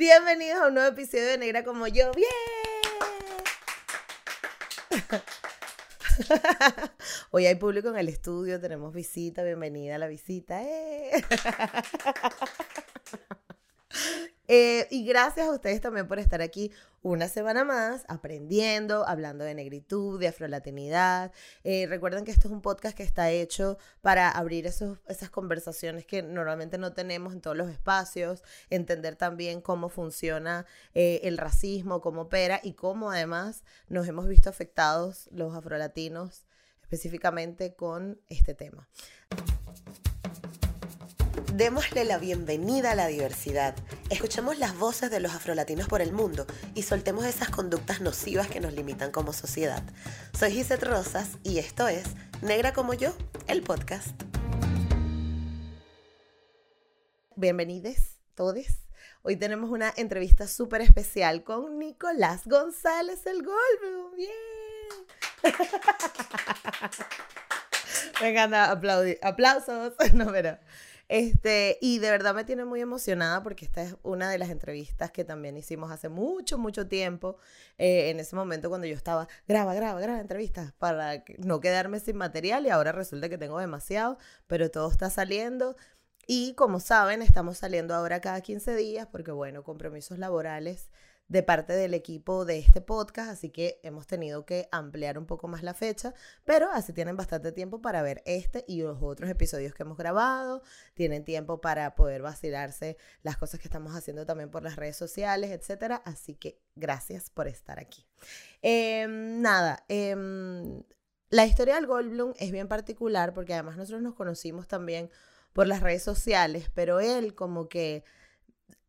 Bienvenidos a un nuevo episodio de Negra como yo. ¡Bien! Hoy hay público en el estudio, tenemos visita, bienvenida a la visita. ¡Eh! Eh, y gracias a ustedes también por estar aquí una semana más aprendiendo, hablando de negritud, de afrolatinidad. Eh, recuerden que esto es un podcast que está hecho para abrir esos, esas conversaciones que normalmente no tenemos en todos los espacios, entender también cómo funciona eh, el racismo, cómo opera y cómo además nos hemos visto afectados los afrolatinos específicamente con este tema. Démosle la bienvenida a la diversidad. Escuchemos las voces de los afrolatinos por el mundo y soltemos esas conductas nocivas que nos limitan como sociedad. Soy Gisette Rosas y esto es Negra como yo, el podcast. Bienvenidos todos. Hoy tenemos una entrevista súper especial con Nicolás González el Golbe. ¡Bien! Me encanta. Aplausos. No, pero este, y de verdad me tiene muy emocionada porque esta es una de las entrevistas que también hicimos hace mucho, mucho tiempo. Eh, en ese momento cuando yo estaba, graba, graba, graba entrevistas para no quedarme sin material y ahora resulta que tengo demasiado, pero todo está saliendo. Y como saben, estamos saliendo ahora cada 15 días porque, bueno, compromisos laborales de parte del equipo de este podcast, así que hemos tenido que ampliar un poco más la fecha, pero así tienen bastante tiempo para ver este y los otros episodios que hemos grabado, tienen tiempo para poder vacilarse las cosas que estamos haciendo también por las redes sociales, etcétera, así que gracias por estar aquí. Em, nada, em, la historia del Goldblum es bien particular porque además nosotros nos conocimos también por las redes sociales, pero él como que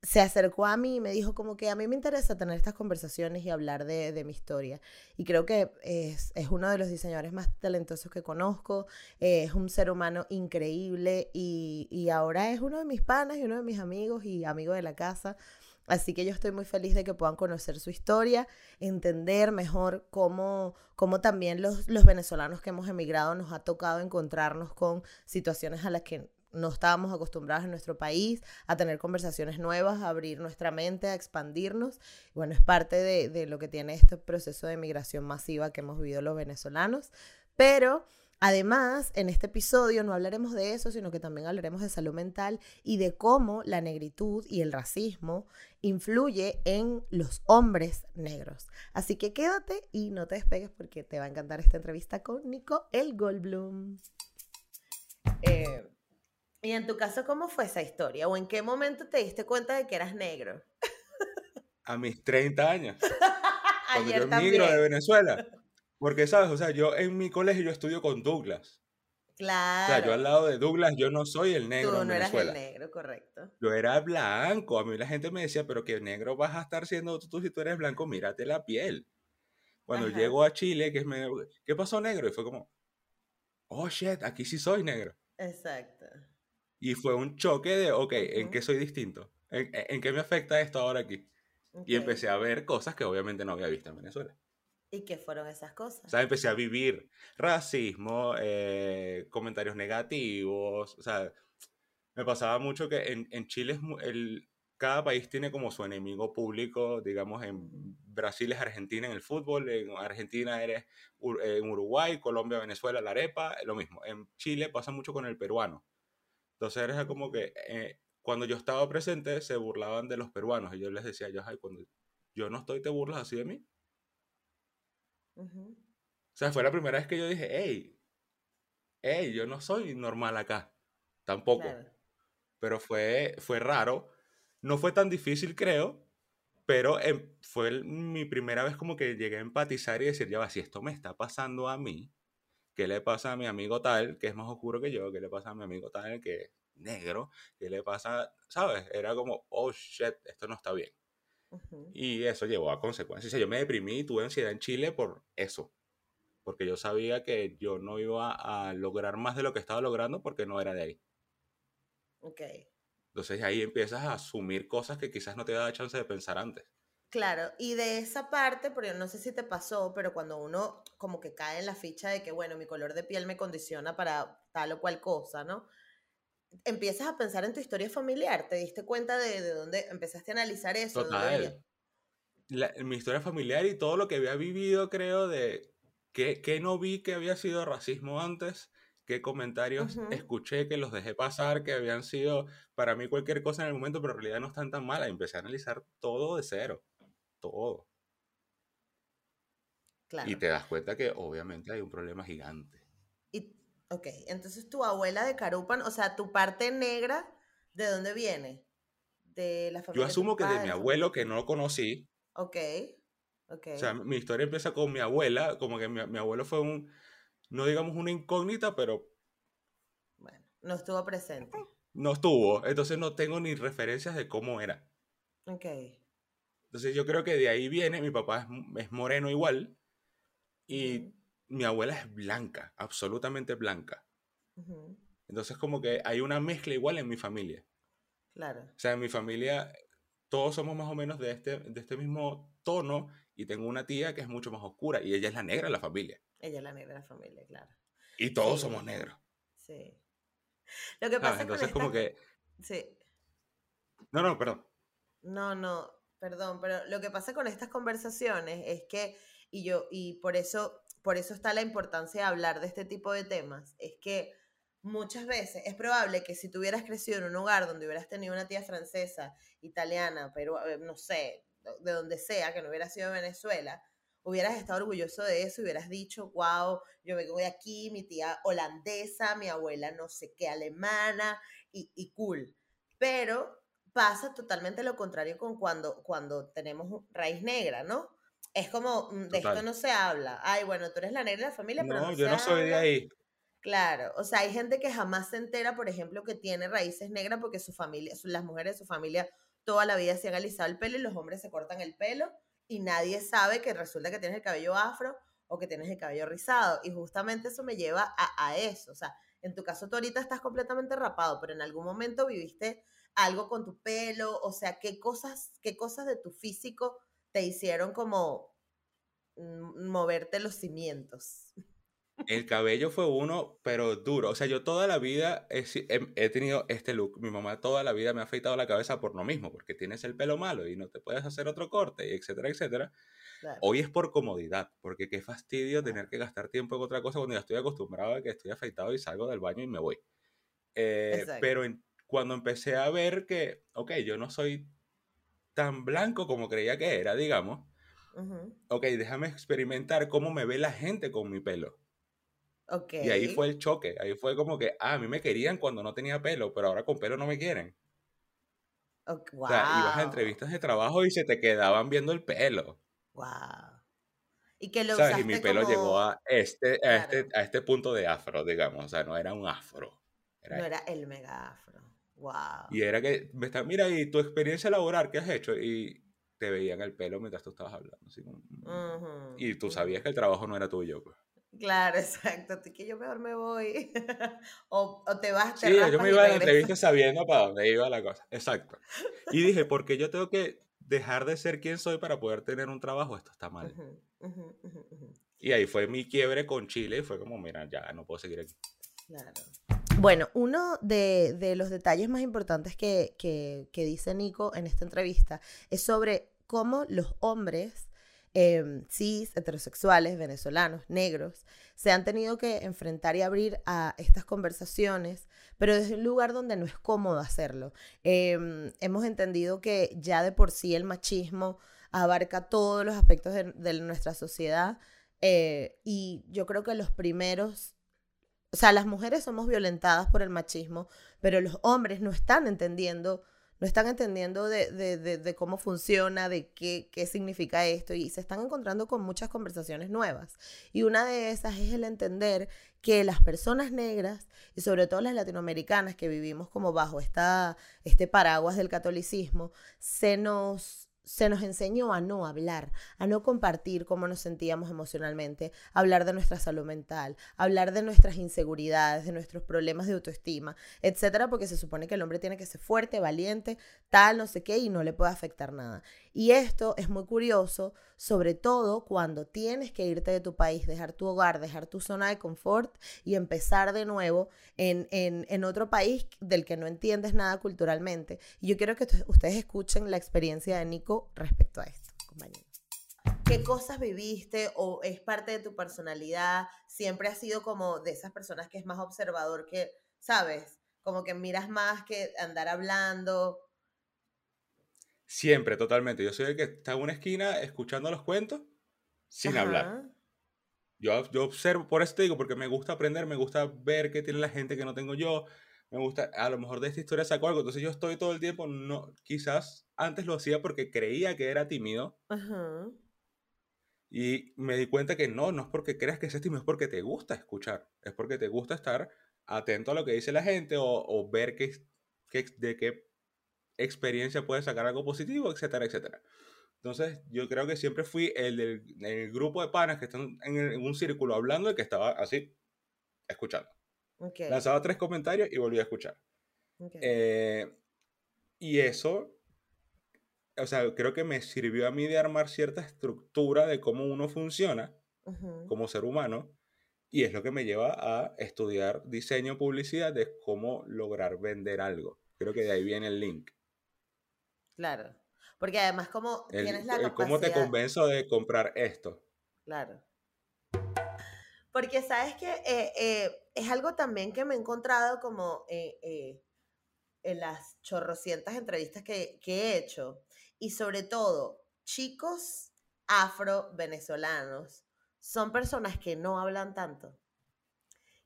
se acercó a mí y me dijo como que a mí me interesa tener estas conversaciones y hablar de, mi historia. Y creo que es, uno de los diseñadores más talentosos que conozco, es un ser humano increíble y, y, ahora es uno de mis panas y uno de mis amigos y amigo de la casa. Así que yo estoy muy feliz de que puedan conocer su historia, entender mejor cómo, cómo también los, los venezolanos que hemos emigrado nos ha tocado encontrarnos con situaciones a las que no estábamos acostumbrados en nuestro país a tener conversaciones nuevas, a abrir nuestra mente, a expandirnos. Bueno, es parte de, lo que tiene este proceso de migración masiva que hemos vivido los venezolanos. Pero además, en este episodio no hablaremos de eso, sino que también hablaremos de salud mental y de cómo la negritud y el racismo influye en los hombres negros. Así que quédate y no te despegues porque te va a encantar esta entrevista con Nico El Goldblum. Eh, y en tu caso, ¿cómo fue esa historia? ¿O en qué momento te diste cuenta de que eras negro? A mis 30 años. cuando yo migro de Venezuela. Porque, ¿sabes? O sea, yo en mi colegio yo estudio con Douglas. Claro. O sea, yo al lado de Douglas, yo no soy el negro. Tú no eras el negro, correcto. Yo era blanco. A mí la gente me decía, pero qué negro vas a estar siendo tú si tú eres blanco, mírate la piel. Cuando llego a Chile, que es medio, ¿qué pasó negro? Y fue como, oh shit, aquí sí soy negro. Exacto. Y fue un choque de, ok, ¿en qué soy distinto? ¿En, qué me afecta esto ahora aquí? Y empecé a ver cosas que obviamente no había visto en Venezuela. ¿Y qué fueron esas cosas? O sea, empecé a vivir racismo, eh, comentarios negativos. O sea, me pasaba mucho que en, en Chile el, cada país tiene como su enemigo público. Digamos, en Brasil es Argentina en el fútbol, en Argentina eres en Uruguay, Colombia, Venezuela, la arepa, lo mismo. En Chile pasa mucho con el peruano. Entonces era como que eh, cuando yo estaba presente se burlaban de los peruanos y yo les decía, yo, ay, cuando yo no estoy, te burlas así de mí. O sea, fue la primera vez que yo dije, hey, hey, yo no soy normal acá, tampoco. Pero fue, fue raro, no fue tan difícil creo, pero em, fue mi primera vez como que llegué a empatizar y decir, ya va, si esto me está pasando a mí, ¿Qué le pasa a mi amigo tal, que es más oscuro que yo? ¿Qué le pasa a mi amigo tal, que es negro? ¿Qué le pasa? ¿Sabes? Era como, oh, shit, esto no está bien. Y eso llevó a consecuencias. Yo me deprimí y tuve ansiedad en Chile por eso. Porque yo sabía que yo no iba a lograr más de lo que estaba logrando porque no era de ahí. Ok. Entonces ahí empiezas a asumir cosas que quizás no te daba chance de pensar antes. Claro, y de esa parte, porque no sé si te pasó, pero cuando uno como que cae en la ficha de que, bueno, mi color de piel me condiciona para tal o cual cosa, ¿no? empiezas a pensar en tu historia familiar, te diste cuenta de, de dónde empezaste a analizar eso. Total. mi historia familiar y todo lo que había vivido, creo, de que, que no vi que había sido racismo antes, qué comentarios escuché que los dejé pasar, que habían sido para mí cualquier cosa en el momento, pero en realidad no están tan malas. Empecé a analizar todo de cero, todo. Claro. Y te das cuenta que obviamente hay un problema gigante. Y Ok, entonces tu abuela de Carupan, o sea, tu parte negra, ¿de dónde viene? De la familia. Yo asumo que de mi abuelo, que no lo conocí. Ok, ok. O sea, mi historia empieza con mi abuela, como que mi, abuelo fue un, no digamos una incógnita, pero... Bueno, no estuvo presente. No estuvo, entonces no tengo ni referencias de cómo era. Ok. Entonces yo creo que de ahí viene, mi papá es, moreno igual, y mi abuela es blanca, absolutamente blanca. Entonces como que hay una mezcla igual en mi familia. Claro. O sea, en mi familia todos somos más o menos de este, de este mismo tono y tengo una tía que es mucho más oscura y ella es la negra de la familia. Ella es la negra de la familia, claro. Y todos somos negros. Sí. Lo que pasa Entonces como que... Sí. No, no, perdón. No, no, perdón, pero lo que pasa con estas conversaciones es que, y yo, y por eso por eso está la importancia de hablar de este tipo de temas, es que muchas veces es probable que si tú hubieras crecido en un hogar donde hubieras tenido una tía francesa, italiana, pero eh, no sé, de donde sea, que no hubiera sido Venezuela, hubieras estado orgulloso de eso y hubieras dicho, wow, yo vengo de aquí, mi tía holandesa, mi abuela no sé qué alemana y, y cool. Pero pasa totalmente lo contrario con cuando, cuando tenemos raíz negra, ¿no? es como, mm, de esto no se habla. Ay, bueno, tú eres la negra de la familia, pero no, yo no soy de ahí. Claro, o sea, hay gente que jamás se entera, por ejemplo, que tiene raíces negras porque su familia, las mujeres de su familia toda la vida se han alisado el pelo y los hombres se cortan el pelo y nadie sabe que resulta que tienes el cabello afro o que tienes el cabello rizado. Y justamente eso me lleva a, a eso. O sea, en tu caso tú ahorita estás completamente rapado, pero en algún momento viviste algo con tu pelo, o sea, qué cosas, qué cosas de tu físico te hicieron como moverte los cimientos. El cabello fue uno, pero duro. O sea, yo toda la vida he, tenido este look. Mi mamá toda la vida me ha afeitado la cabeza por lo mismo, porque tienes el pelo malo y no te puedes hacer otro corte, etcétera, etcétera. Hoy es por comodidad, porque qué fastidio tener que gastar tiempo en otra cosa cuando ya estoy acostumbrado a que estoy afeitado y salgo del baño y me voy. Eh, pero cuando empecé a ver que, ok, yo no soy tan blanco como creía que era, digamos. Ok, déjame experimentar cómo me ve la gente con mi pelo. Okay. Y ahí fue el choque. Ahí fue como que, ah, a mí me querían cuando no tenía pelo, pero ahora con pelo no me quieren. Okay, wow. O sea, ibas a entrevistas de trabajo y se te quedaban viendo el pelo. Wow. Y que lo ¿Sabes? Y mi pelo llegó a este, a, este, a este punto de afro, digamos. O sea, no era un afro. no era el mega afro. Y era que me está, mira, y tu experiencia laboral, ¿qué has hecho? Y te veían el pelo mientras tú estabas hablando. Mm". Y tú sabías que el trabajo no era tuyo. Pues. Claro, exacto. Que yo mejor me voy. o, te vas. Te sí, yo me iba a la entrevista sabiendo para dónde iba la cosa. Exacto. Y dije, porque yo tengo que dejar de ser quien soy para poder tener un trabajo? Esto está mal. y ahí fue mi quiebre con Chile y fue como, mira, ya no puedo seguir aquí. Claro. Bueno, uno de, los detalles más importantes que, dice Nico en esta entrevista es sobre cómo los hombres em, cis, heterosexuales, venezolanos, negros, se han tenido que enfrentar y abrir a estas conversaciones, pero desde un lugar donde no es cómodo hacerlo. Em, hemos entendido que ya de por sí el machismo abarca todos los aspectos de, nuestra sociedad eh, y yo creo que los primeros o sea, las mujeres somos violentadas por el machismo, pero los hombres no están entendiendo, no están entendiendo de, cómo funciona, de qué, qué significa esto, y se están encontrando con muchas conversaciones nuevas. Y una de esas es el entender que las personas negras, y sobre todo las latinoamericanas que vivimos como bajo esta, este paraguas del catolicismo, se nos se nos enseñó a no hablar, a no compartir cómo nos sentíamos emocionalmente, hablar de nuestra salud mental, hablar de nuestras inseguridades, de nuestros problemas de autoestima, etcétera, porque se supone que el hombre tiene que ser fuerte, valiente, tal, no sé qué, y no le puede afectar nada. Y esto es muy curioso, sobre todo cuando tienes que irte de tu país, dejar tu hogar, dejar tu zona de confort y empezar de nuevo en, en, otro país del que no entiendes nada culturalmente. Y yo quiero que ustedes escuchen la experiencia de Nico respecto a esto, compañeros. ¿Qué cosas viviste o es parte de tu personalidad? Siempre has sido como de esas personas que es más observador que, ¿sabes? Como que miras más que andar hablando. Siempre, totalmente. Yo soy el que está en una esquina escuchando los cuentos sin hablar. Yo, yo observo, por eso te digo, porque me gusta aprender, me gusta ver qué tiene la gente que no tengo yo, me gusta, a lo mejor de esta historia saco algo, entonces yo estoy todo el tiempo, no, quizás antes lo hacía porque creía que era tímido. Y me di cuenta que no, no es porque creas que seas tímido, es porque te gusta escuchar, es porque te gusta estar atento a lo que dice la gente o, o ver qué, qué, de qué experiencia puede sacar algo positivo, etcétera, etcétera. Entonces, yo creo que siempre fui el del grupo de panas que están en, un círculo hablando y que estaba así, escuchando. Lanzaba tres comentarios y volvía a escuchar. Eh, y eso, o sea, creo que me sirvió a mí de armar cierta estructura de cómo uno funciona como ser humano. Y es lo que me lleva a estudiar diseño, publicidad, de cómo lograr vender algo. Creo que de ahí viene el link. Claro. Porque además, como tienes la capacidad... ¿Cómo te convenzo de comprar esto? Claro. Porque sabes que eh, eh, es algo también que me he encontrado como eh, en las chorrocientas entrevistas que, que he hecho. Y sobre todo, chicos afro-venezolanos son personas que no hablan tanto.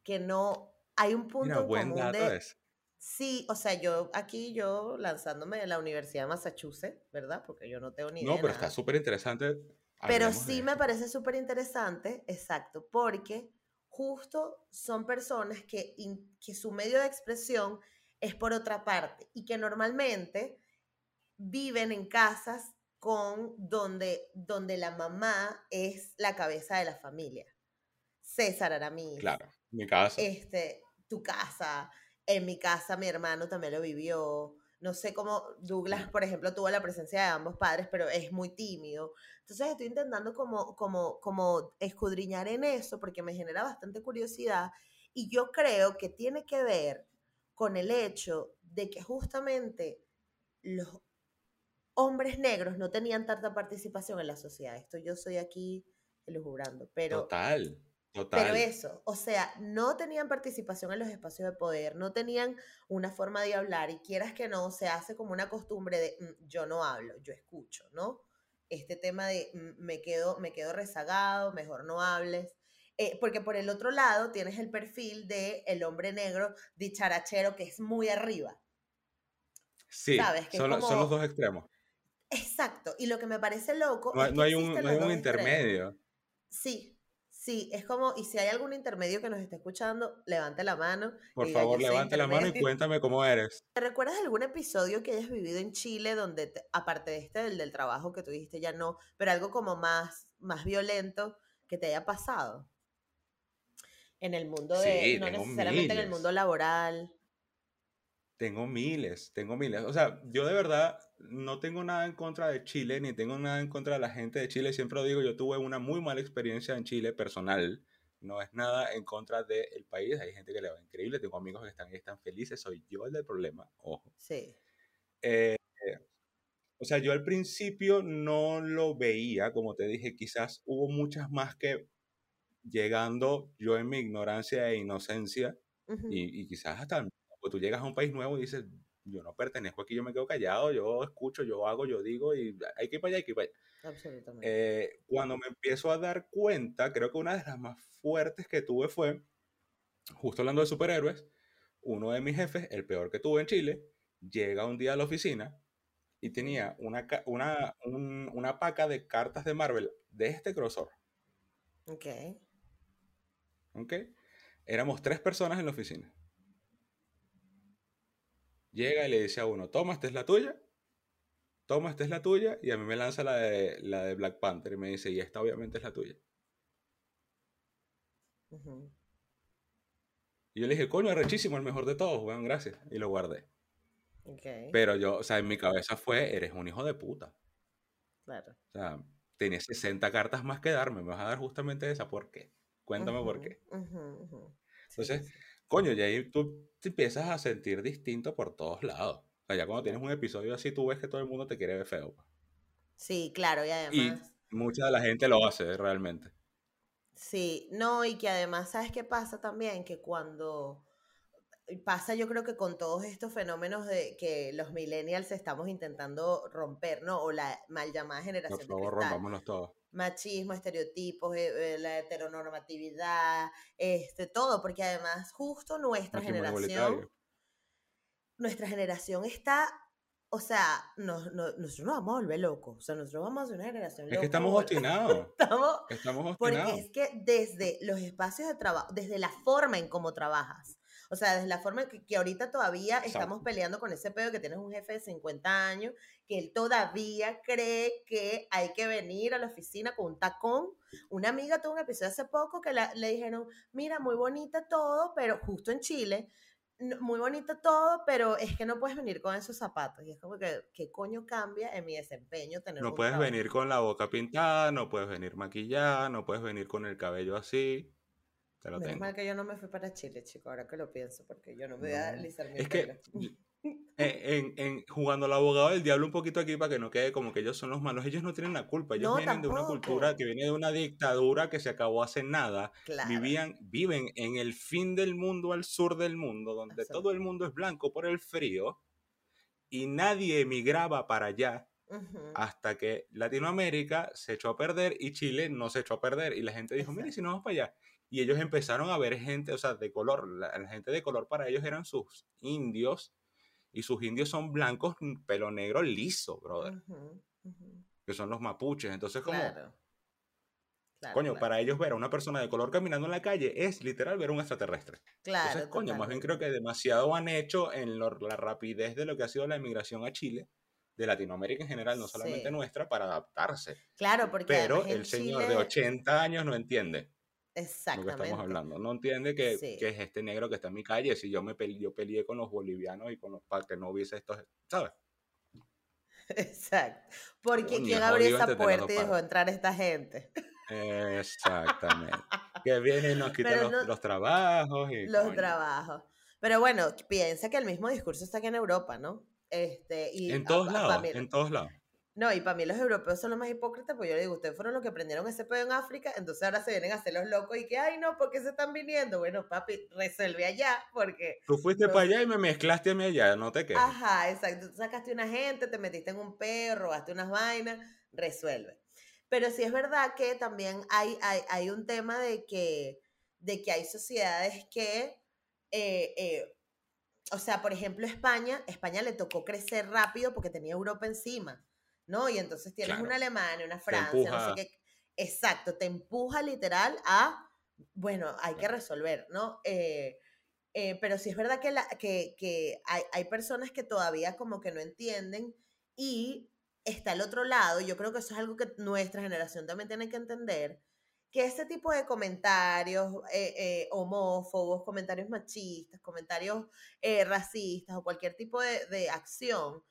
Que no... Hay un punto en común de... Sí, o sea, yo aquí, yo lanzándome de la Universidad de Massachusetts, ¿verdad? Porque yo no tengo ni idea. No, pero está súper interesante. Pero sí me parece súper interesante, exacto, porque justo son personas que, que su medio de expresión es por otra parte y que normalmente viven en casas con donde, donde la mamá es la cabeza de la familia. César Aramí. Claro, mi casa. Este, tu casa, en mi casa mi hermano también lo vivió. No sé cómo Douglas, por ejemplo, tuvo la presencia de ambos padres, pero es muy tímido. Entonces estoy intentando como, como, como escudriñar en eso porque me genera bastante curiosidad y yo creo que tiene que ver con el hecho de que justamente los hombres negros no tenían tanta participación en la sociedad. Esto yo soy aquí elujubrando, pero... Total. Pero eso, o sea, no tenían participación en los espacios de poder, no tenían una forma de hablar y quieras que no, se hace como una costumbre de mm, yo no hablo, yo escucho, ¿no? Este tema de mm, me, quedo, me quedo rezagado, mejor no hables. Eh, porque por el otro lado tienes el perfil de el hombre negro dicharachero que es muy arriba. Sí, ¿sabes? son, los dos extremos. Exacto, y lo que me parece loco... No, no hay, un, no hay un intermedio. Sí, Sí, es como, y si hay algún intermedio que nos esté escuchando, levante la mano. Por favor, levante la mano y cuéntame cómo eres. ¿Te recuerdas algún episodio que hayas vivido en Chile donde, aparte de este, del, del trabajo que tú dijiste ya no, pero algo como más, más violento que te haya pasado? En el mundo de, no necesariamente en el mundo laboral. Tengo miles, tengo miles. O sea, yo de verdad no tengo nada en contra de Chile, ni tengo nada en contra de la gente de Chile. Siempre lo digo, yo tuve una muy mala experiencia en Chile personal. No es nada en contra del país. Hay gente que le va increíble. Tengo amigos que están, están felices. Soy yo el del problema. Ojo. Sí. Eh, o sea, yo al principio no lo veía, como te dije, quizás hubo muchas más que llegando yo en mi ignorancia e inocencia y, y, quizás hasta tú llegas a un país nuevo y dices, yo no pertenezco aquí, yo me quedo callado, yo escucho, yo hago, yo digo y hay que ir para allá, hay que ir para allá. Absolutamente. Eh, cuando me empiezo a dar cuenta, creo que una de las más fuertes que tuve fue, justo hablando de superhéroes, uno de mis jefes, el peor que tuve en Chile, llega un día a la oficina y tenía una, una, una paca de cartas de Marvel de este grosor. Ok. Ok. Éramos tres personas en la oficina. Llega y le dice a uno, toma, esta es la tuya. toma, esta es la tuya, y a mí me lanza la de, la de Black Panther y me dice, y esta obviamente es la tuya. Y yo le dije, coño, arrechísimo, el mejor de todos, weón, gracias. Y lo guardé. Pero yo, o sea, en mi cabeza fue, eres un hijo de puta. Claro. O sea, tenía 60 cartas más que darme, me vas a dar justamente esa, ¿por qué? Cuéntame por qué. Entonces, coño, y ahí tú te empiezas a sentir distinto por todos lados. O sea, ya cuando tienes un episodio así, tú ves que todo el mundo te quiere ver feo. Pues. Sí, claro, y además... Y mucha de la gente lo hace realmente. Sí, no, y que además, ¿sabes qué pasa también? Que cuando pasa yo creo que con todos estos fenómenos de que los millennials estamos intentando romper, ¿no? O la mal llamada generación Por favor, rompámonos todos. Machismo, estereotipos, eh, eh, la heteronormatividad, este, todo, porque además justo nuestra generación, nuestra generación está, o sea, nosotros nos vamos a volver locos, o sea, nosotros vamos a ser una generación Es que estamos obstinados. estamos, estamos obstinados. Porque es que desde los espacios de trabajo, desde la forma en cómo trabajas, o sea, desde la forma que, que ahorita todavía estamos peleando con ese pedo que tienes un jefe de 50 años, que él todavía cree que hay que venir a la oficina con un tacón. Una amiga tuvo un episodio hace poco que le dijeron, mira, muy bonita todo, pero justo en Chile, muy bonito todo, pero es que no puedes venir con esos zapatos. Y es como que, ¿qué coño cambia en mi desempeño tener No puedes venir con la boca pintada, no puedes venir maquillada, no puedes venir con el cabello así. Menos mal que yo no me fui para Chile, chico, ahora que lo pienso, porque yo no me voy a alisar mi Es que en, en, jugando al abogado del diablo un poquito aquí para que no quede como que ellos son los malos, ellos no tienen la culpa, ellos vienen de una cultura que viene de una dictadura que se acabó hace nada, vivían, viven en el fin del mundo al sur del mundo, donde todo el mundo es blanco por el frío y nadie emigraba para allá hasta que Latinoamérica se echó a perder y Chile no se echó a perder y la gente dijo, mire, si no vamos para allá y ellos empezaron a ver gente, o sea, de color, la, gente de color para ellos eran sus indios, y sus indios son blancos, pelo negro liso, brother. Que son los mapuches. Entonces, como. coño, para ellos ver a una persona de color caminando en la calle es literal ver un extraterrestre. Claro. Entonces, coño, más bien creo que demasiado han hecho en la rapidez de lo que ha sido la emigración a Chile, de Latinoamérica en general, no solamente nuestra, para adaptarse. Claro, porque. Pero el señor de 80 años no entiende. Exactamente. Lo que estamos hablando. No entiende que, es este negro que está en mi calle. Si yo me peleé, yo peleé con los bolivianos y con los para que no hubiese estos, ¿sabes? Exacto. Porque ¿quién abrió esa puerta y dejó entrar esta gente? Exactamente. que vienen y nos quitan los, trabajos. Y, los trabajos. Pero bueno, piensa que el mismo discurso está aquí en Europa, ¿no? Este, y en todos lados, en todos lados. No, y para mí los europeos son los más hipócritas, pues yo le digo, ustedes fueron los que prendieron ese pedo en África, entonces ahora se vienen a hacer los locos y que, ay, no, ¿por qué se están viniendo? Bueno, papi, resuelve allá, porque... Tú fuiste para allá y me mezclaste a mí allá, no te quedes. Ajá, exacto. Tú sacaste una gente, te metiste en un perro, robaste unas vainas, resuelve. Pero sí es verdad que también hay, hay, hay un tema de que, de que hay sociedades que... Eh, eh, o sea, por ejemplo, España, España le tocó crecer rápido porque tenía Europa encima. ¿No? Y entonces tienes una Alemania, una Francia, no sé qué. Exacto, te empuja literal a, bueno, hay que resolver, ¿no? Eh, eh, pero sí es verdad que, la, que, que hay, hay, personas que todavía como que no entienden y está el otro lado, yo creo que eso es algo que nuestra generación también tiene que entender, que este tipo de comentarios eh, homófobos, comentarios machistas, comentarios racistas o cualquier tipo de, de acción,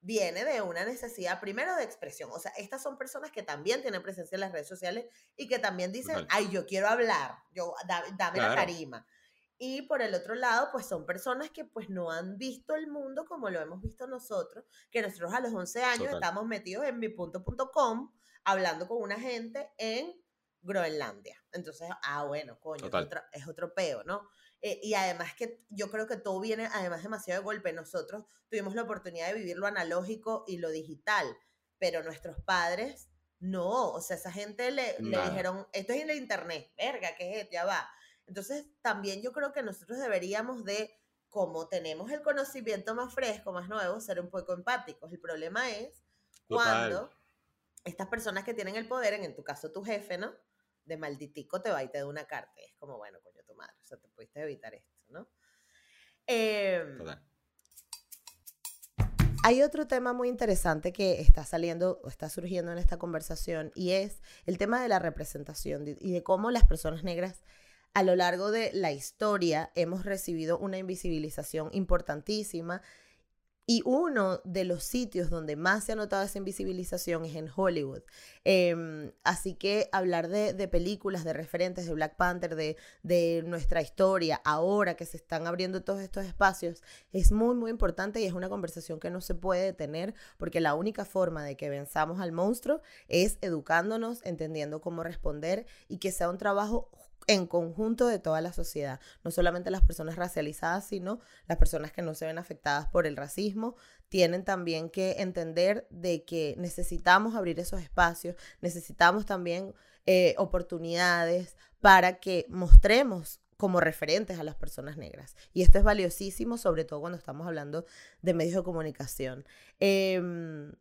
viene de una necesidad primero de expresión. O sea, estas son personas que también tienen presencia en las redes sociales y que también dicen, ay, yo quiero hablar, yo, dame la tarima. Y por el otro lado, pues son personas que pues no han visto el mundo como lo hemos visto nosotros, que nosotros a los 11 años estamos metidos en mi punto.com hablando con una gente en Groenlandia. Entonces, ah, bueno, coño, es otro, es otro peo, ¿no? Eh, y además que yo creo que todo viene además demasiado de golpe. Nosotros tuvimos la oportunidad de vivir lo analógico y lo digital, pero nuestros padres no. O sea, esa gente le, le dijeron, esto es en el internet, verga, ¿qué es? Ya va. Entonces, también yo creo que nosotros deberíamos de, como tenemos el conocimiento más fresco, más nuevo, ser un poco empáticos. El problema es cuando estas personas que tienen el poder, en tu caso tu jefe, ¿no? De malditico te va y te da una carta. Es como, bueno, coño, madre, o sea, te pudiste evitar esto, ¿no? Eh, Hay otro tema muy interesante que está saliendo o está surgiendo en esta conversación y es el tema de la representación y de cómo las personas negras a lo largo de la historia hemos recibido una invisibilización importantísima y uno de los sitios donde más se ha notado esa invisibilización es en Hollywood. Em, así que hablar de, películas, de referentes de Black Panther, de, de, nuestra historia, ahora que se están abriendo todos estos espacios, es muy, muy importante y es una conversación que no se puede tener porque la única forma de que venzamos al monstruo es educándonos, entendiendo cómo responder y que sea un trabajo en conjunto de toda la sociedad, no solamente las personas racializadas, sino las personas que no se ven afectadas por el racismo, tienen también que entender de que necesitamos abrir esos espacios, necesitamos también eh, oportunidades para que mostremos como referentes a las personas negras. Y esto es valiosísimo, sobre todo cuando estamos hablando de medios de comunicación. Em,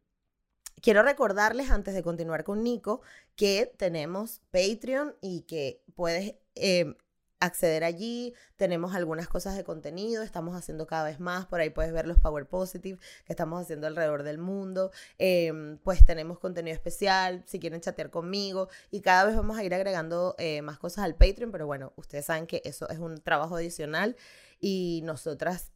quiero recordarles antes de continuar con Nico que tenemos Patreon y que puedes em, acceder allí. Tenemos algunas cosas de contenido, estamos haciendo cada vez más. Por ahí puedes ver los Power Positive que estamos haciendo alrededor del mundo. Em, pues tenemos contenido especial, si quieren chatear conmigo. Y cada vez vamos a ir agregando eh, más cosas al Patreon. Pero bueno, ustedes saben que eso es un trabajo adicional y nosotras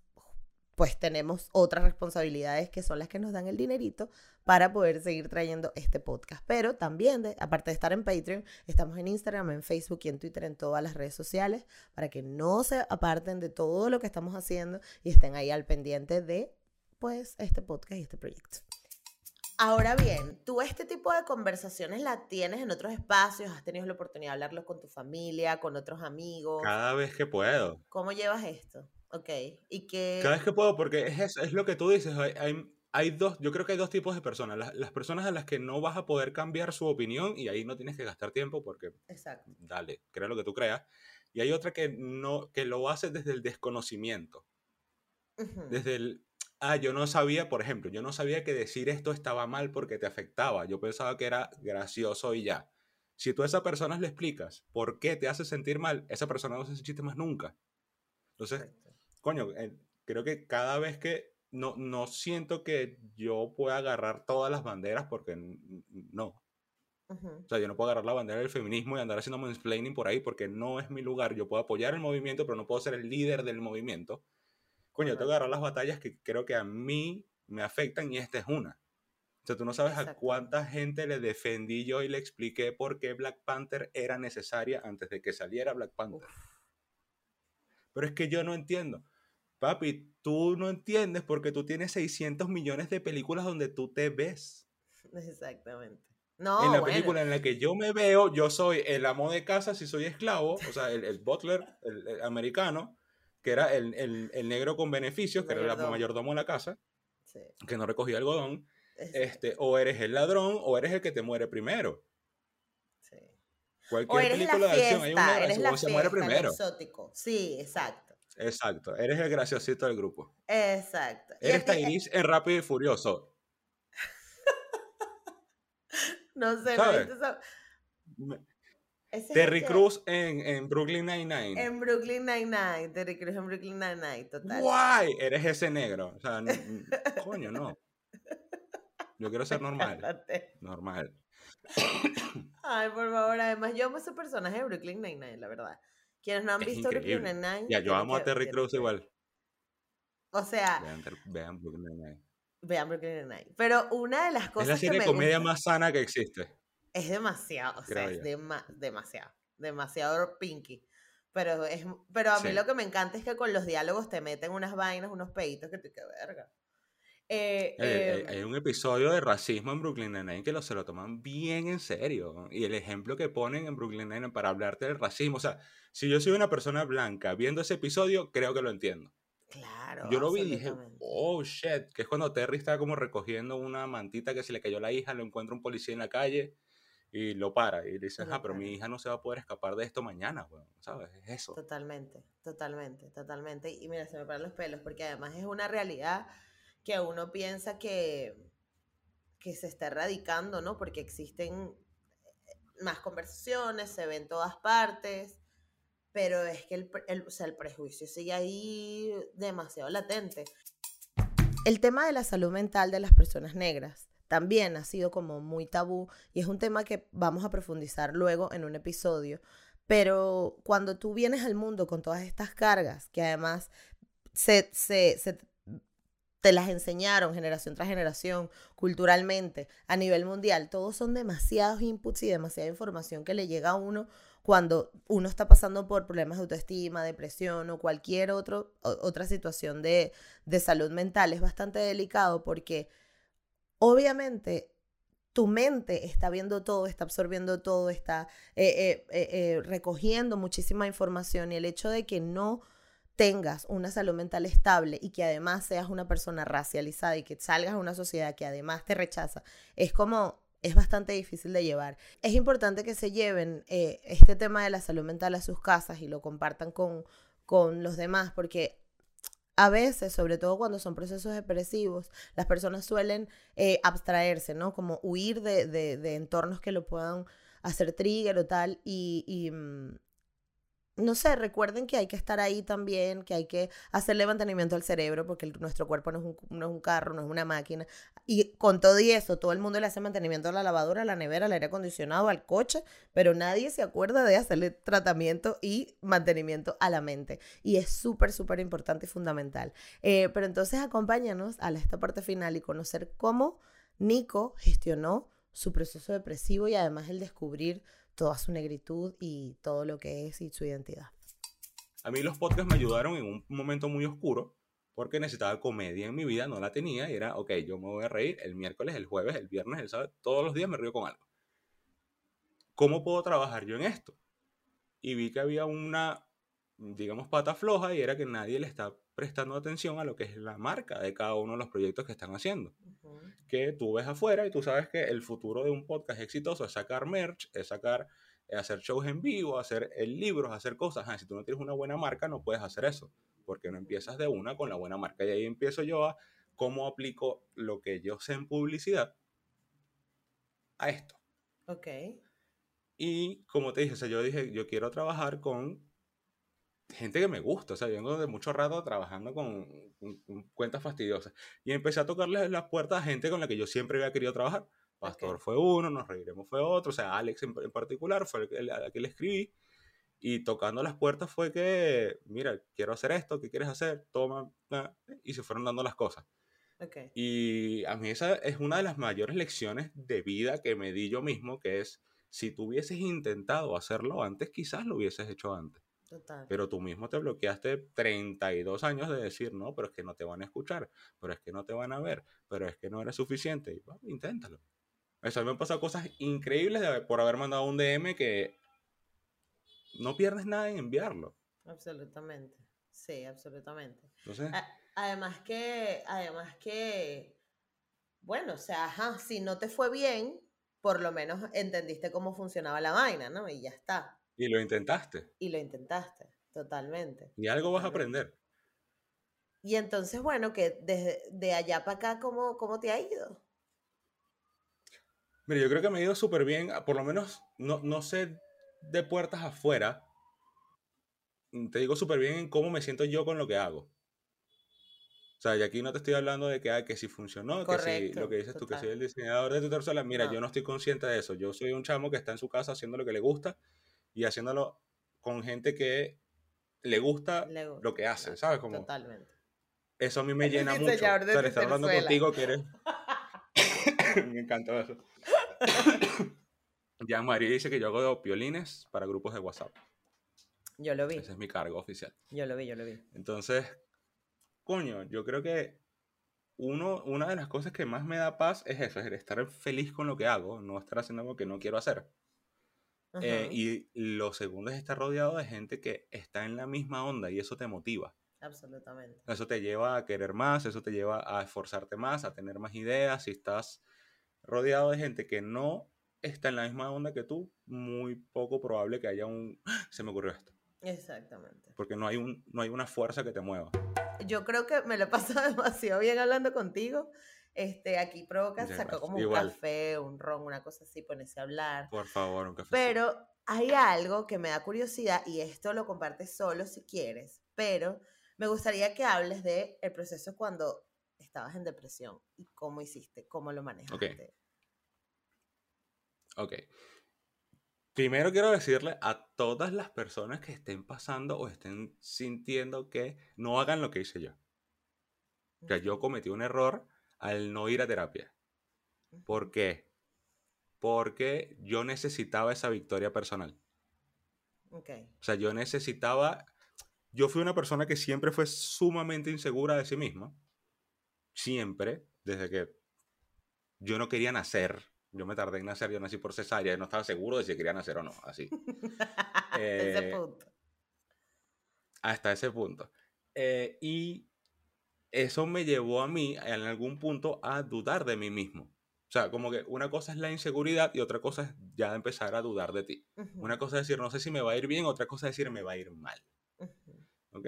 pues tenemos otras responsabilidades que son las que nos dan el dinerito para poder seguir trayendo este podcast. Pero también, aparte de estar en Patreon, estamos en Instagram, en Facebook y en Twitter, en todas las redes sociales, para que no se aparten de todo lo que estamos haciendo y estén ahí al pendiente de, pues, este podcast y este proyecto. Ahora bien, tú este tipo de conversaciones la tienes en otros espacios, has tenido la oportunidad de hablarlo con tu familia, con otros amigos. Cada vez que puedo. ¿Cómo llevas esto? Ok, y que... Cada vez que puedo, porque es eso, es lo que tú dices, hay, hay, dos, yo creo que hay dos tipos de personas, las, las, personas a las que no vas a poder cambiar su opinión y ahí no tienes que gastar tiempo porque... Exacto. Dale, crea lo que tú creas. Y hay otra que, no, que lo hace desde el desconocimiento. Desde el, ah, yo no sabía, por ejemplo, yo no sabía que decir esto estaba mal porque te afectaba. Yo pensaba que era gracioso y ya. Si tú a esa persona le explicas por qué te hace sentir mal, esa persona no se chiste más nunca. Entonces, coño, eh, creo que cada vez que no, no siento que yo pueda agarrar todas las banderas porque no. O sea, yo no puedo agarrar la bandera del feminismo y andar haciendo mansplaining por ahí porque no es mi lugar. Yo puedo apoyar el movimiento, pero no puedo ser el líder del movimiento. Coño, tengo que agarrar las batallas que creo que a mí me afectan y esta es una. O sea, tú no sabes a cuánta gente le defendí yo y le expliqué por qué Black Panther era necesaria antes de que saliera Black Panther. Pero es que yo no entiendo. Papi, tú no entiendes porque tú tienes 600 millones de películas donde tú te ves. Exactamente. No, en la película en la que yo me veo, yo soy el amo de casa si soy esclavo, o sea, el, butler el, americano, que era el, negro con beneficios, que era el mayordomo en la casa, que no recogía algodón. Este, o eres el ladrón o eres el que te muere primero. Sí. Cualquier película de acción hay un negro se muere primero. Exótico. Sí, exacto. Exacto, eres el graciosito del grupo. Exacto. Eres Tairis en Rápido y Furioso. no sé, Terry Cruz en, en, Brooklyn Nine-Nine. En Brooklyn Nine-Nine, Terry Cruz en Brooklyn Nine-Nine, total. ¡Guay! Eres ese negro. O sea, coño, no. Yo quiero ser normal. Normal. Ay, por favor, además yo amo ese personaje de Brooklyn Nine-Nine, la verdad. Quienes no han visto Brooklyn Nine-Nine. Ya, yo amo a Terry Crews igual. O sea. Vean, vean Brooklyn Nine-Nine. Vean Brooklyn Nine-Nine. Pero una de las cosas. Es la serie de comedia más sana que existe. Es demasiado, o sea, es demasiado. Demasiado pinky. Pero, es, pero a mí lo que me encanta es que con los diálogos te meten unas vainas, unos peitos que tú, qué verga. Eh, em hay, un episodio de racismo en Brooklyn Nine-Nine que lo, se lo toman bien en serio. Y el ejemplo que ponen en Brooklyn Nine-Nine para hablarte del racismo. O sea, si yo soy una persona blanca viendo ese episodio, creo que lo entiendo. Claro. Yo lo vi y dije, oh shit, que es cuando Terry está como recogiendo una mantita que se le cayó la hija, lo encuentra un policía en la calle y lo para. Y dice, ah, pero mi hija no se va a poder escapar de esto mañana, ¿sabes? Es eso. Totalmente, totalmente, totalmente. Y mira, se me paran los pelos porque además es una realidad que uno piensa que, que se está erradicando, ¿no? Porque existen eh, más conversaciones, se ven todas partes, pero es que el, el, el prejuicio sigue ahí demasiado latente. El tema de la salud mental de las personas negras también ha sido como muy tabú y es un tema que vamos a profundizar luego en un episodio. Pero cuando tú vienes al mundo con todas estas cargas, que además se, se, se te las enseñaron generación tras generación, culturalmente, a nivel mundial, todos son demasiados inputs y demasiada información que le llega a uno cuando uno está pasando por problemas de autoestima, depresión o cualquier otro, otra situación de, de salud mental. Es bastante delicado porque obviamente tu mente está viendo todo, está absorbiendo todo, está eh, eh, eh, recogiendo muchísima información y el hecho de que no tengas una salud mental estable y que además seas una persona racializada y que salgas a una sociedad que además te rechaza, es como, es bastante difícil de llevar. Es importante que se lleven este tema de la salud mental a sus casas y lo compartan con, con los demás porque a veces, sobre todo cuando son procesos depresivos, las personas suelen eh, abstraerse, ¿no? Como huir de, de, entornos que lo puedan hacer trigger o tal. Y, mm, no sé, recuerden que hay que estar ahí también, que hay que hacerle mantenimiento al cerebro, porque nuestro cuerpo no es, un, no es, un, carro, no es una máquina. Y con todo y eso, todo el mundo le hace mantenimiento a la lavadora, a la nevera, al aire acondicionado, al coche, pero nadie se acuerda de hacerle tratamiento y mantenimiento a la mente. Y es súper, súper importante y fundamental. Eh, pero entonces acompáñanos a esta parte final y conocer cómo Nico gestionó su proceso depresivo y además el descubrir toda su negritud y todo lo que es y su identidad. A mí los podcasts me ayudaron en un momento muy oscuro porque necesitaba comedia en mi vida, no la tenía y era, ok, yo me voy a reír el miércoles, el jueves, el viernes, el sábado, todos los días me río con algo. ¿Cómo puedo trabajar yo en esto? Y vi que había una, digamos, pata floja y era que nadie le está prestando atención a lo que es la marca de cada uno de los proyectos que están haciendo. Que tú ves afuera y tú sabes que el futuro de un podcast exitoso es sacar merch, es sacar, eh, hacer shows en vivo, hacer el libros, hacer cosas. si tú no tienes una buena marca, no puedes hacer eso, porque no empiezas de una con la buena marca. Y ahí empiezo yo a cómo aplico lo que yo sé en publicidad a esto. Ok. Y como te dije, o yo dije, yo quiero trabajar con gente que me gusta, o sea, vengo de mucho rato trabajando con, cuentas fastidiosas. Y empecé a tocarles las puertas a gente con la que yo siempre había querido trabajar. Pastor fue uno, nos reiremos fue otro, o sea, Alex en, particular fue el, a que le escribí. Y tocando las puertas fue que, mira, quiero hacer esto, ¿qué quieres hacer? Toma, y se fueron dando las cosas. Okay. Y a mí esa es una de las mayores lecciones de vida que me di yo mismo, que es, si tú hubieses intentado hacerlo antes, quizás lo hubieses hecho antes. Pero tú mismo te bloqueaste 32 años de decir, no, pero es que no te van a escuchar, pero es que no te van a ver, pero es que no eres suficiente. Y, inténtalo. Eso me han pasado cosas increíbles por haber mandado un DM que no pierdes nada en enviarlo. Absolutamente. Sí, absolutamente. además que, además que, bueno, o sea, ajá, si no te fue bien, por lo menos entendiste cómo funcionaba la vaina, ¿no? Y ya está. Y lo intentaste. Y lo intentaste, totalmente. Y algo vas a aprender. Y entonces, bueno, que desde de allá para acá, ¿cómo, ¿cómo te ha ido? Mira, yo creo que me ha ido súper bien, por lo menos no, no sé de puertas afuera, mm, te digo súper bien en cómo me siento yo con lo que hago. O sea, y aquí no te estoy hablando de que, que si funcionó, que si lo que dices tú, que soy el diseñador de tu tercera. Mira, yo no estoy consciente de eso. Yo soy un chamo que está en su casa haciendo lo que le gusta y haciéndolo con gente que le gusta, lo que hace, ¿sabes? Como, Totalmente. Eso a mí me llena mucho. O sea, estar hablando contigo que eres... me encantó eso. ya María dice que yo hago piolines para grupos de WhatsApp. Yo lo vi. Ese es mi cargo oficial. Yo lo vi, yo lo vi. Entonces, coño, yo creo que uno, una de las cosas que más me da paz es eso, es estar feliz con lo que hago, no estar haciendo algo que no quiero hacer. Eh, y lo segundo es estar rodeado de gente que está en la misma onda y eso te motiva. Absolutamente. Eso te lleva a querer más, eso te lleva a esforzarte más, a tener más ideas. Si estás rodeado de gente que no está en la misma onda que tú, muy poco probable que haya un... ¡Ah! Se me ocurrió esto. Exactamente. Porque no hay, un, no hay una fuerza que te mueva. Yo creo que me lo he pasado demasiado bien hablando contigo este, aquí provoca, sacó como un café, un ron, una cosa así, ponerse a hablar. Por favor, un café. Pero hay algo que me da curiosidad y esto lo compartes solo si quieres, pero me gustaría que hables de el proceso cuando estabas en depresión y cómo hiciste, cómo lo manejaste. Ok. Primero quiero decirle a todas las personas que estén pasando o estén sintiendo que no hagan lo que hice yo. Que yo cometí un error al no ir a terapia. ¿Por qué? Porque yo necesitaba esa victoria personal. Okay. O sea, yo necesitaba... Yo fui una persona que siempre fue sumamente insegura de sí misma. Siempre, desde que yo no quería nacer. Yo me tardé en nacer, yo nací por cesárea y no estaba seguro de si quería nacer o no, así. ese eh, punto. Hasta ese punto. Eh, y eso me llevó a mí en algún punto a dudar de mí mismo. O sea, como que una cosa es la inseguridad y otra cosa es ya empezar a dudar de ti. Una cosa es decir, no sé si me va a ir bien, otra cosa es decir, me va a ir mal. ¿Ok?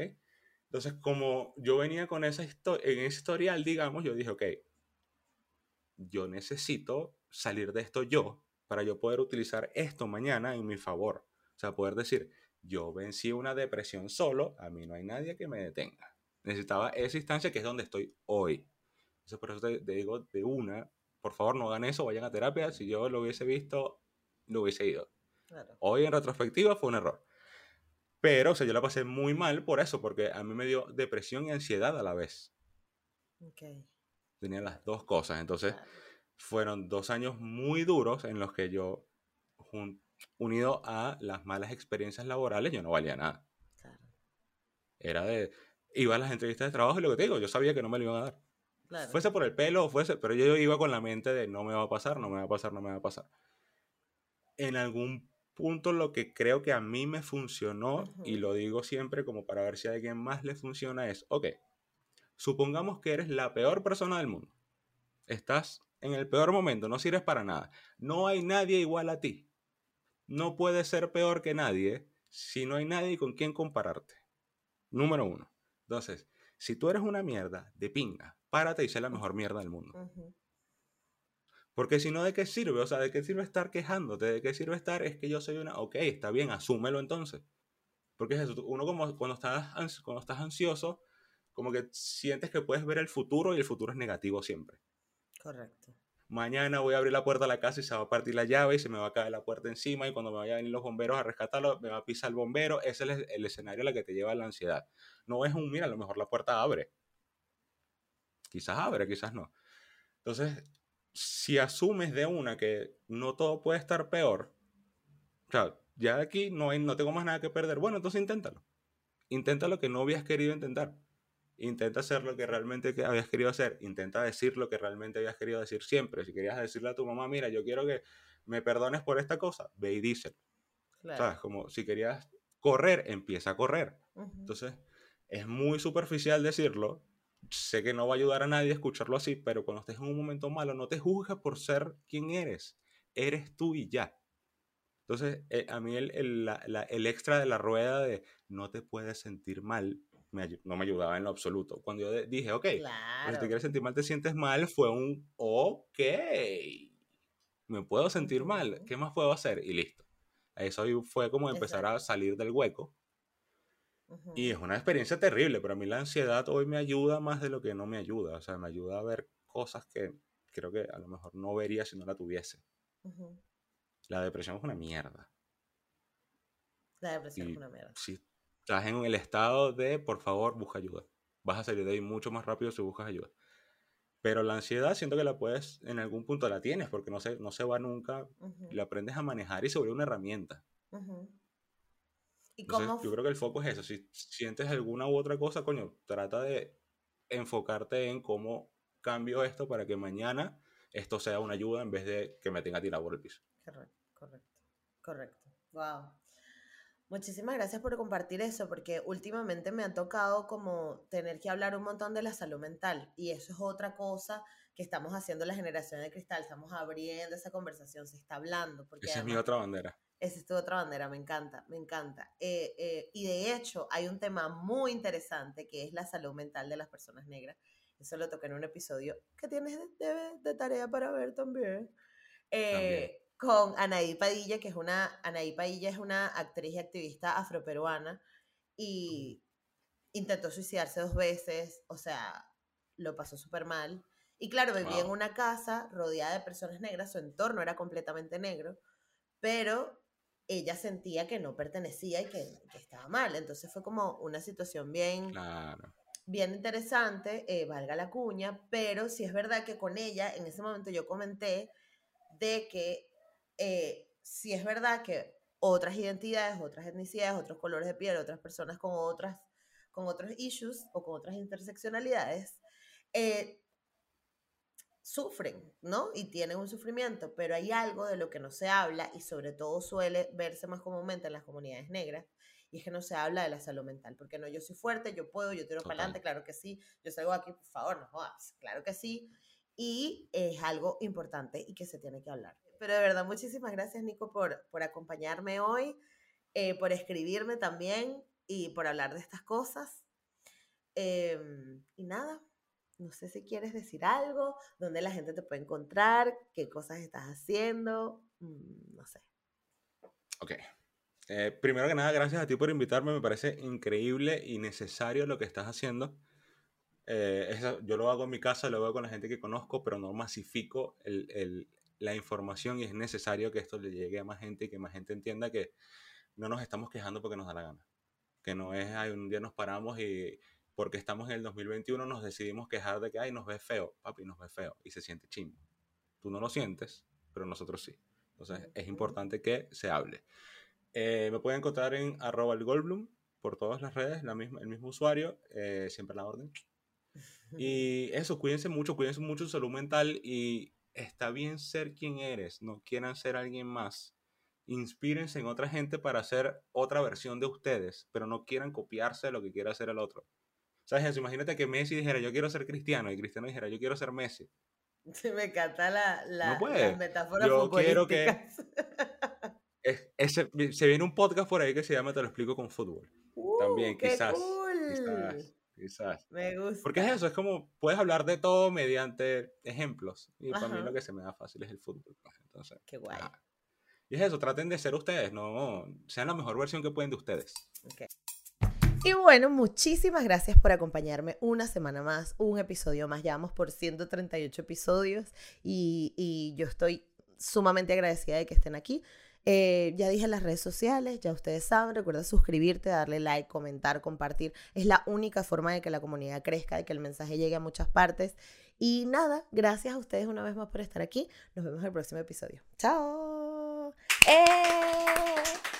Entonces, como yo venía con esa historia, en ese historial, digamos, yo dije, ok, yo necesito salir de esto yo para yo poder utilizar esto mañana en mi favor. O sea, poder decir, yo vencí una depresión solo, a mí no hay nadie que me detenga. Necesitaba esa instancia que es donde estoy hoy. Entonces, por eso te digo de una, por favor no hagan eso, vayan a terapia. Si yo lo hubiese visto, no hubiese ido. Hoy en retrospectiva fue un error. Pero, o sea, yo la pasé muy mal por eso, porque a mí me dio depresión y ansiedad a la vez. Okay. Tenía las dos cosas. Entonces, fueron dos años muy duros en los que yo, unido a las malas experiencias laborales, yo no valía nada. Era de, iba a las entrevistas de trabajo y lo que te digo, yo sabía que no me lo iban a dar. Fuese por el pelo, fuese, pero yo iba con la mente de no me va a pasar, no me va a pasar, no me va a pasar. En algún punto lo que creo que a mí me funcionó, y lo digo siempre como para ver si a alguien más le funciona, es, ok, supongamos que eres la peor persona del mundo. Estás en el peor momento, no sirves para nada. No hay nadie igual a ti. No puedes ser peor que nadie si no hay nadie con quien compararte. Número uno. Entonces, si tú eres una mierda de pinga, párate y sé la mejor mierda del mundo. Porque si no, ¿de qué sirve? O sea, ¿de qué sirve estar quejándote? ¿De qué sirve estar? Es que yo soy una... Ok, está bien, asúmelo entonces. Porque es eso, uno como cuando estás, cuando estás ansioso, como que sientes que puedes ver el futuro y el futuro es negativo siempre. Correcto. Mañana voy a abrir la puerta de la casa y se va a partir la llave y se me va a caer la puerta encima y cuando me vayan a venir los bomberos a rescatarlo, me va a pisar el bombero. Ese es el, escenario a la que te lleva la ansiedad. No es un, mira, a lo mejor la puerta abre quizás abre, quizás no. Entonces, si asumes de una que no todo puede estar peor, o sea, ya aquí no, hay, no tengo más nada que perder, bueno, entonces inténtalo. Intenta lo que no habías querido intentar. Intenta hacer lo que realmente habías querido hacer. Intenta decir lo que realmente habías querido decir siempre. Si querías decirle a tu mamá, mira, yo quiero que me perdones por esta cosa, ve y díselo. ¿Sabes? Como si querías correr, empieza a correr. Entonces, es muy superficial decirlo, sé que no va a ayudar a nadie escucharlo así, pero cuando estés en un momento malo, no te juzgues por ser quien eres. Eres tú y ya. Entonces, eh, a mí el, el, el, extra de la rueda de no te puedes sentir mal no me ayudaba en lo absoluto. Cuando yo dije, ok, pues, si te quieres sentir mal, te sientes mal, fue un ok. Me puedo sentir mal. ¿Qué más puedo hacer? Y listo. Eso fue como empezar a salir del hueco y es una experiencia terrible, pero a mí la ansiedad hoy me ayuda más de lo que no me ayuda. O sea, me ayuda a ver cosas que creo que a lo mejor no vería si no la tuviese. La depresión es una mierda. La depresión es una mierda. Si estás en el estado de, por favor, busca ayuda. Vas a salir de ahí mucho más rápido si buscas ayuda. Pero la ansiedad siento que la puedes, en algún punto la tienes, porque no se, no se va nunca. La aprendes a manejar y sobre una herramienta. Yo creo que el foco es eso. Si sientes alguna u otra cosa, coño, trata de enfocarte en cómo cambio esto para que mañana esto sea una ayuda en vez de que me tenga tirado por el piso. Correcto, correcto, correcto. Wow. Muchísimas gracias por compartir eso, porque últimamente me ha tocado como tener que hablar un montón de la salud mental y eso es otra cosa que estamos haciendo la generación de cristal, estamos abriendo esa conversación, se está hablando. Porque Esa es mi otra bandera. Esa es tu otra bandera, me encanta, me encanta. Eh, eh, y de hecho, hay un tema muy interesante que es la salud mental de las personas negras. Eso lo toqué en un episodio que tienes de, tarea para ver también. Eh, con Anaí Padilla, que es una, Anaí Padilla es una actriz y activista afroperuana y intentó suicidarse dos veces, o sea, lo pasó súper mal. Y claro, vivía en una casa rodeada de personas negras, su entorno era completamente negro, pero ella sentía que no pertenecía y que, estaba mal. Entonces fue como una situación bien, bien interesante, eh, valga la cuña, pero sí es verdad que con ella en ese momento yo comenté de que eh, sí es verdad que otras identidades, otras etnicidades, otros colores de piel, otras personas con otras con otros issues o con otras interseccionalidades, eh, sufren, ¿no? Y tienen un sufrimiento, pero hay algo de lo que no se habla y sobre todo suele verse más comúnmente en las comunidades negras, y es que no se habla de la salud mental, porque no, yo soy fuerte, yo puedo, yo tiro para adelante, claro que sí, yo salgo aquí, por favor, no jodas, claro que sí, y es algo importante y que se tiene que hablar. Pero de verdad, muchísimas gracias, Nico, por, por acompañarme hoy, eh, por escribirme también y por hablar de estas cosas. Em, y nada, no sé si quieres decir algo, dónde la gente te puede encontrar, qué cosas estás haciendo, mm, no sé. Ok. Eh, primero que nada, gracias a ti por invitarme. Me parece increíble y necesario lo que estás haciendo. Eh, yo lo hago en mi casa, lo hago con la gente que conozco, pero no masifico la información y es necesario que esto le llegue a más gente y que más gente entienda que no nos estamos quejando porque nos da la gana. Que no es, ay, un día nos paramos y porque estamos en el 2021 nos decidimos quejar de que, ay, nos ve feo, papi, nos ve feo y se siente chimbo. Tú no lo sientes, pero nosotros sí. Entonces es importante que se hable. Eh, me pueden encontrar en arroba el Goldblum por todas las redes, la misma, el mismo usuario, eh, siempre la orden. Y eso, cuídense mucho, cuídense mucho su salud mental y está bien ser quien eres, no quieran ser alguien más. Inspírense en otra gente para hacer otra versión de ustedes, pero no quieran copiarse de lo que quiera hacer el otro. ¿Sabes eso? Imagínate que Messi dijera, yo quiero ser cristiano, y Cristiano dijera, yo quiero ser Messi. Sí, me encanta la, la, no metáfora Yo quiero que... se viene un podcast por ahí que se llama Te lo explico con fútbol. Uh, También, quizás, quizás. Quizás. Me gusta. Porque es eso, es como puedes hablar de todo mediante ejemplos. Y para mí lo que se me da fácil es el fútbol. Pues, entonces, Qué guay. Y es eso, traten de ser ustedes, no sean la mejor versión que pueden de ustedes. Okay. Y bueno, muchísimas gracias por acompañarme una semana más, un episodio más. Ya vamos por 138 episodios y, yo estoy sumamente agradecida de que estén aquí. Eh, ya dije en las redes sociales, ya ustedes saben, recuerda suscribirte, darle like, comentar, compartir. Es la única forma de que la comunidad crezca, de que el mensaje llegue a muchas partes. Y nada, gracias a ustedes una vez más por estar aquí. Nos vemos en el próximo episodio. Chao. ¡Eh!